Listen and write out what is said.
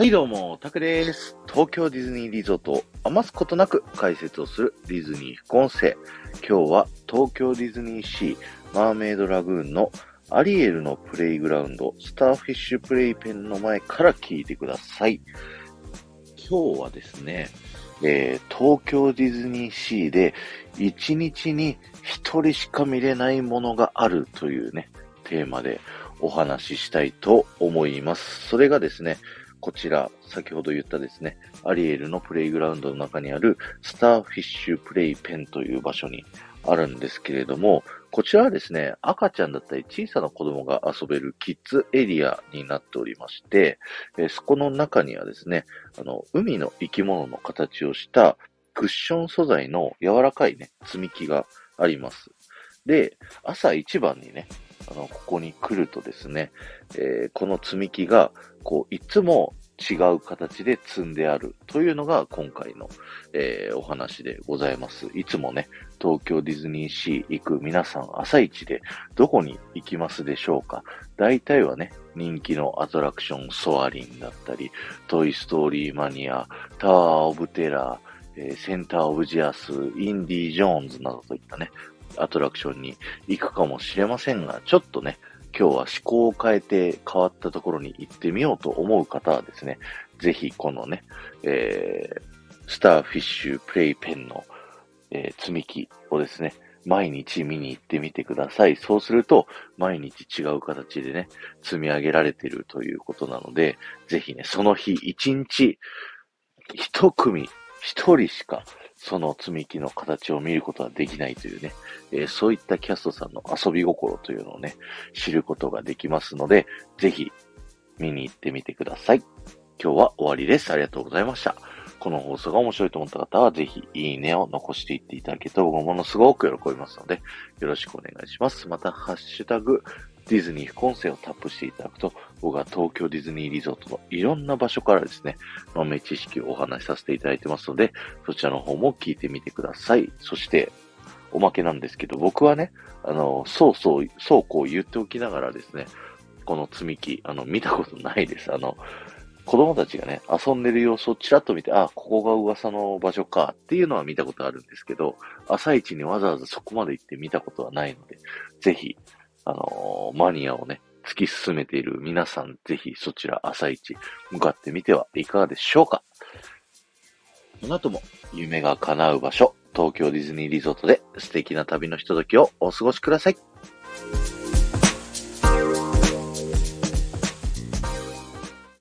はいどうも、タクです。東京ディズニーリゾートを余すことなく解説をするディズニー副音声。今日は東京ディズニーシーマーメイドラグーンのアリエルのプレイグラウンドスターフィッシュプレイペンの前から聞いてください。今日はですね、えー東京ディズニーシーで1日に1人しか見れないものがあるというね、テーマでお話ししたいと思います。それがですね、こちら、先ほど言ったですね、アリエルのプレイグラウンドの中にあるスターフィッシュプレイペンという場所にあるんですけれども、こちらはですね、赤ちゃんだったり小さな子供が遊べるキッズエリアになっておりまして、えそこの中にはですね、あの、海の生き物の形をしたクッション素材の柔らかいね、積み木があります。で、朝一番にね、あの、ここに来るとですね、えーこの積み木が、こう、いつも違う形で積んであるというのが今回の、えーお話でございます。いつもね、東京ディズニーシー行く皆さん朝一でどこに行きますでしょうか大体はね、人気のアトラクションソアリンだったり、トイストーリーマニア、タワーオブテラー、えーセンターオブジアス、インディ・ジョーンズなどといったね、アトラクションに行くかもしれませんが、ちょっとね、今日は思考を変えて変わったところに行ってみようと思う方はですね、ぜひこのね、えー、スターフィッシュプレイペンの、えー積み木をですね、毎日見に行ってみてください。そうすると、毎日違う形でね、積み上げられているということなので、ぜひね、その日一日、一組、一人しか、その積み木の形を見ることはできないというね、えーそういったキャストさんの遊び心というのをね、知ることができますので、ぜひ見に行ってみてください。今日は終わりです。ありがとうございました。この放送が面白いと思った方は、ぜひいいねを残していっていただけると僕もものすごく喜びますので、よろしくお願いします。また、ハッシュタグ、ディズニー副音声をタップしていただくと、僕は東京ディズニーリゾートのいろんな場所からですね、豆知識をお話しさせていただいてますので、そちらの方も聞いてみてください。そして、おまけなんですけど、僕はね、あの、そうそう、そうこう言っておきながらですね、この積み木、あの、見たことないです。あの、子供たちがね、遊んでる様子をちらっと見て、あ、ここが噂の場所かっていうのは見たことあるんですけど、朝一にわざわざそこまで行って見たことはないので、ぜひ、あのーマニアをね、突き進めている皆さん、ぜひそちら朝一向かってみてはいかがでしょうか。この後も夢が叶う場所、東京ディズニーリゾートで素敵な旅のひとときをお過ごしください。